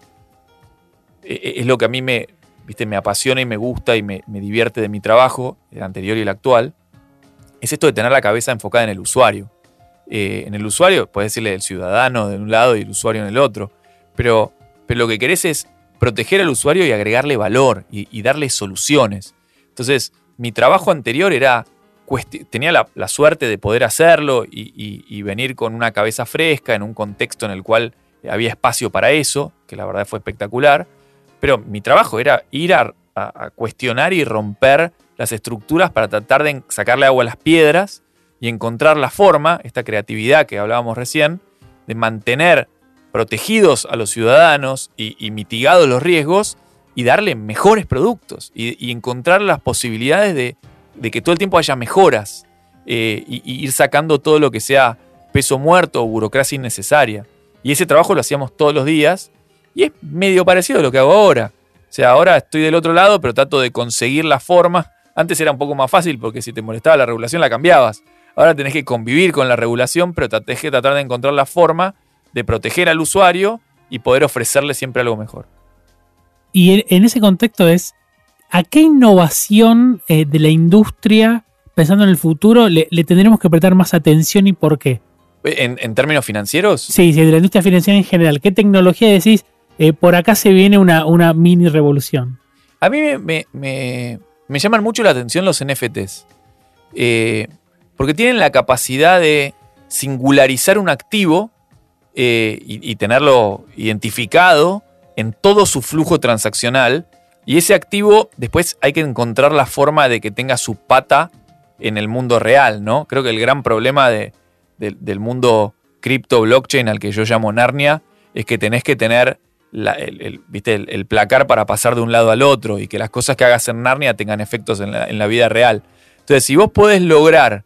eh, es lo que a mí me, ¿viste? me apasiona y me gusta y me divierte de mi trabajo, el anterior y el actual, es esto de tener la cabeza enfocada en el usuario. Eh, en el usuario, puedes decirle el ciudadano de un lado y el usuario en el otro, pero, pero lo que querés es proteger al usuario y agregarle valor y, darle soluciones. Entonces, mi trabajo anterior era, tenía la, suerte de poder hacerlo y, y- y venir con una cabeza fresca en un contexto en el cual había espacio para eso, que la verdad fue espectacular, pero mi trabajo era ir a, a- cuestionar y romper las estructuras para tratar de sacarle agua a las piedras y encontrar la forma, esta creatividad que hablábamos recién, de mantener protegidos a los ciudadanos y, y mitigados los riesgos y darle mejores productos y, encontrar las posibilidades de, que todo el tiempo haya mejoras eh, y, y ir sacando todo lo que sea peso muerto o burocracia innecesaria. Y ese trabajo lo hacíamos todos los días y es medio parecido a lo que hago ahora. O sea, ahora estoy del otro lado, pero trato de conseguir la forma. Antes era un poco más fácil porque si te molestaba la regulación la cambiabas. Ahora tenés que convivir con la regulación, pero tenés que tratar de encontrar la forma de proteger al usuario y poder ofrecerle siempre algo mejor. Y en ese contexto es, ¿a qué innovación eh, de la industria, pensando en el futuro, le, tendremos que prestar más atención y por qué? ¿En, términos financieros? Sí, sí, de la industria financiera en general. ¿Qué tecnología decís? Eh, por acá se viene una, una mini revolución. A mí me, llaman mucho la atención los NFTs. Eh, porque tienen la capacidad de singularizar un activo y, tenerlo identificado en todo su flujo transaccional. Y ese activo después hay que encontrar la forma de que tenga su pata en el mundo real, ¿no? Creo que el gran problema del mundo cripto blockchain al que yo llamo Narnia es que tenés que tener el, ¿viste? El, placar para pasar de un lado al otro y que las cosas que hagas en Narnia tengan efectos en la, vida real. Entonces, si vos podés lograr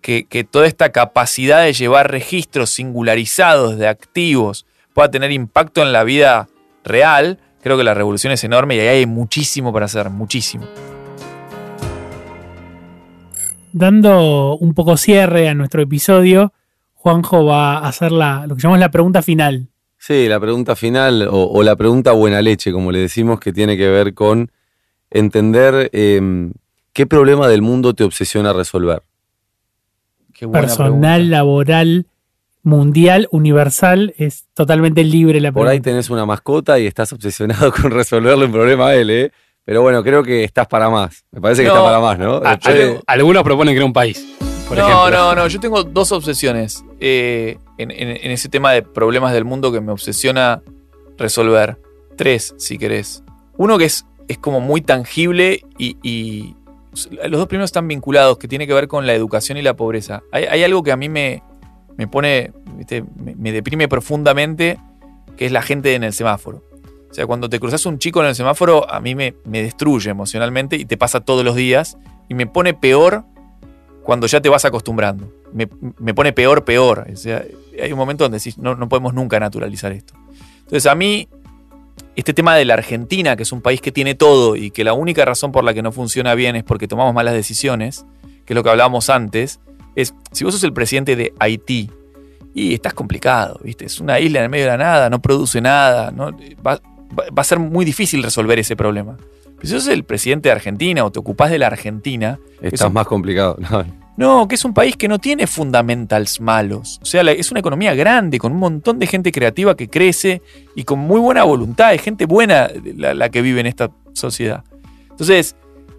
que, que, toda esta capacidad de llevar registros singularizados de activos pueda tener impacto en la vida real, creo que la revolución es enorme y ahí hay muchísimo para hacer, muchísimo. Dando un poco cierre a nuestro episodio, Juanjo va a hacer la, lo que llamamos la pregunta final. Sí, la pregunta final o, la pregunta buena leche, como le decimos, que tiene que ver con entender em, qué problema del mundo te obsesiona resolver. Personal, laboral, mundial, universal, es totalmente libre la Por ahí tenés una mascota y estás obsesionado (laughs) con resolverle un problema a él, ¿eh? Pero bueno, creo que estás para más. Me parece que está para más, ¿no? algunos proponen crear un país. No, no, no. Yo tengo dos obsesiones eh, en, ese tema de problemas del mundo que me obsesiona resolver. Tres, si querés. Uno que es, es como muy tangible y, los dos primeros están vinculados, que tiene que ver con la educación y la pobreza. hay algo que a mí me, me pone, Me, deprime profundamente, que es la gente en el semáforo. O sea, cuando te cruzas un chico en el semáforo, a mí me, destruye emocionalmente y te pasa todos los días. Y me pone peor cuando ya te vas acostumbrando. Me, pone peor, peor. O sea, hay un momento donde decís, no, no podemos nunca naturalizar esto. Entonces, a mí, este tema de la Argentina, que es un país que tiene todo y que la única razón por la que no funciona bien es porque tomamos malas decisiones, que es lo que hablábamos antes, es, si vos sos el presidente de Haití, y estás complicado, ¿viste? Es una isla en el medio de la nada, no produce nada. Va, a ser muy difícil resolver ese problema. Pero si sos el presidente de Argentina o te ocupás de la Argentina... Estás más complicado. (laughs) No. que es un país que no tiene fundamentals malos. O sea, es una economía grande, con un montón de gente creativa que crece y con muy buena voluntad, de gente buena la que vive en esta sociedad. Entonces,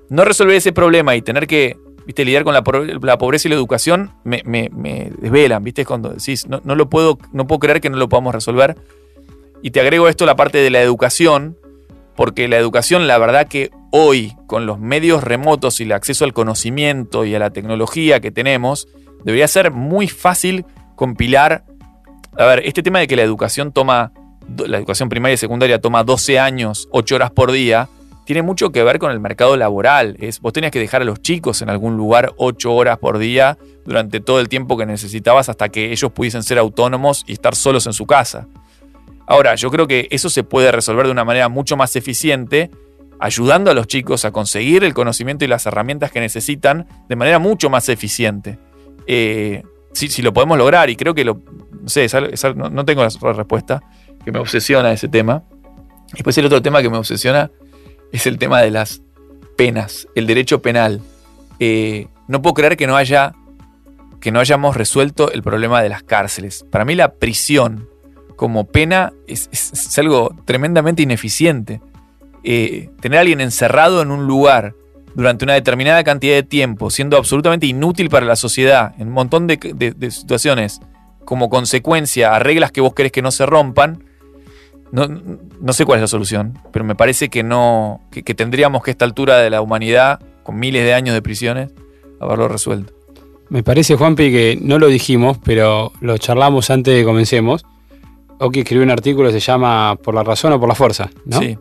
no resolver ese problema y tener que viste, lidiar con la, pobreza y la educación me, desvelan, viste, cuando decís, no, lo puedo, no puedo creer que no lo podamos resolver. Y te agrego esto la parte de la educación, porque la educación, la verdad que hoy, con los medios remotos y el acceso al conocimiento y a la tecnología que tenemos, debería ser muy fácil compilar. A ver, este tema de que la educación toma, la educación primaria y secundaria toma 12 años, 8 horas por día, tiene mucho que ver con el mercado laboral. Es, vos tenías que dejar a los chicos en algún lugar ocho horas por día durante todo el tiempo que necesitabas hasta que ellos pudiesen ser autónomos y estar solos en su casa. Ahora, yo creo que eso se puede resolver de una manera mucho más eficiente, ayudando a los chicos a conseguir el conocimiento y las herramientas que necesitan de manera mucho más eficiente. Eh, si, lo podemos lograr, y creo que lo. No sé, no, tengo la respuesta, que me obsesiona ese tema. Después el otro tema que me obsesiona es el tema de las penas, el derecho penal. Eh, no puedo creer que no haya que no hayamos resuelto el problema de las cárceles. Para mí la prisión como pena es, algo tremendamente ineficiente. Eh, tener a alguien encerrado en un lugar durante una determinada cantidad de tiempo, siendo absolutamente inútil para la sociedad, en un montón de, situaciones, como consecuencia a reglas que vos querés que no se rompan, no, sé cuál es la solución, pero me parece que no. Que, tendríamos que a esta altura de la humanidad, con miles de años de prisiones, haberlo resuelto. Me parece, Juanpi, que no lo dijimos, pero lo charlamos antes de que comencemos. Oki escribió un artículo que se llama Por la razón o por la fuerza, ¿no? Sí.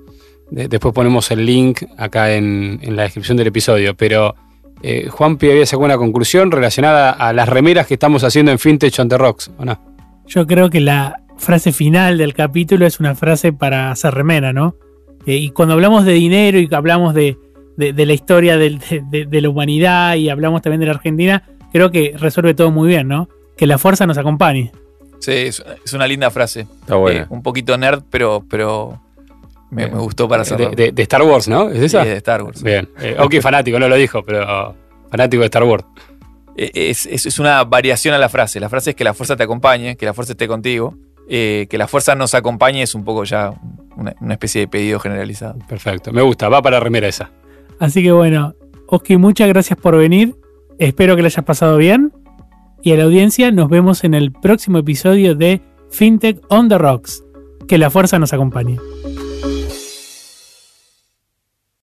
después ponemos el link acá en, la descripción del episodio. Pero eh, Juanpi había sacado una conclusión relacionada a las remeras que estamos haciendo en Fintech on the Rocks, ¿o no? Yo creo que la, frase final del capítulo es una frase para hacer remera, ¿no? Eh, y cuando hablamos de dinero y hablamos de, de- de la historia de- de la humanidad y hablamos también de la Argentina, creo que resuelve todo muy bien, ¿no? Que la fuerza nos acompañe. Sí, es, es una linda frase. Está buena. Eh, un poquito nerd, pero, pero me, me gustó para hacerlo. De, de- de Star Wars, ¿no? ¿Es Sí, esa? de Star Wars. Bien. Eh, ok, fanático, no lo dijo, pero fanático de Star Wars. Eh, Es, es- es una variación a la frase. La frase es que la fuerza te acompañe, que la fuerza esté contigo. Eh, que la fuerza nos acompañe es un poco ya una, una especie de pedido generalizado. Perfecto. Me gusta. Va para la remera esa. Así que bueno, Oski, muchas gracias por venir. Espero que lo hayas pasado bien. Y a la audiencia nos vemos en el próximo episodio de FinTech on the Rocks. Que la fuerza nos acompañe.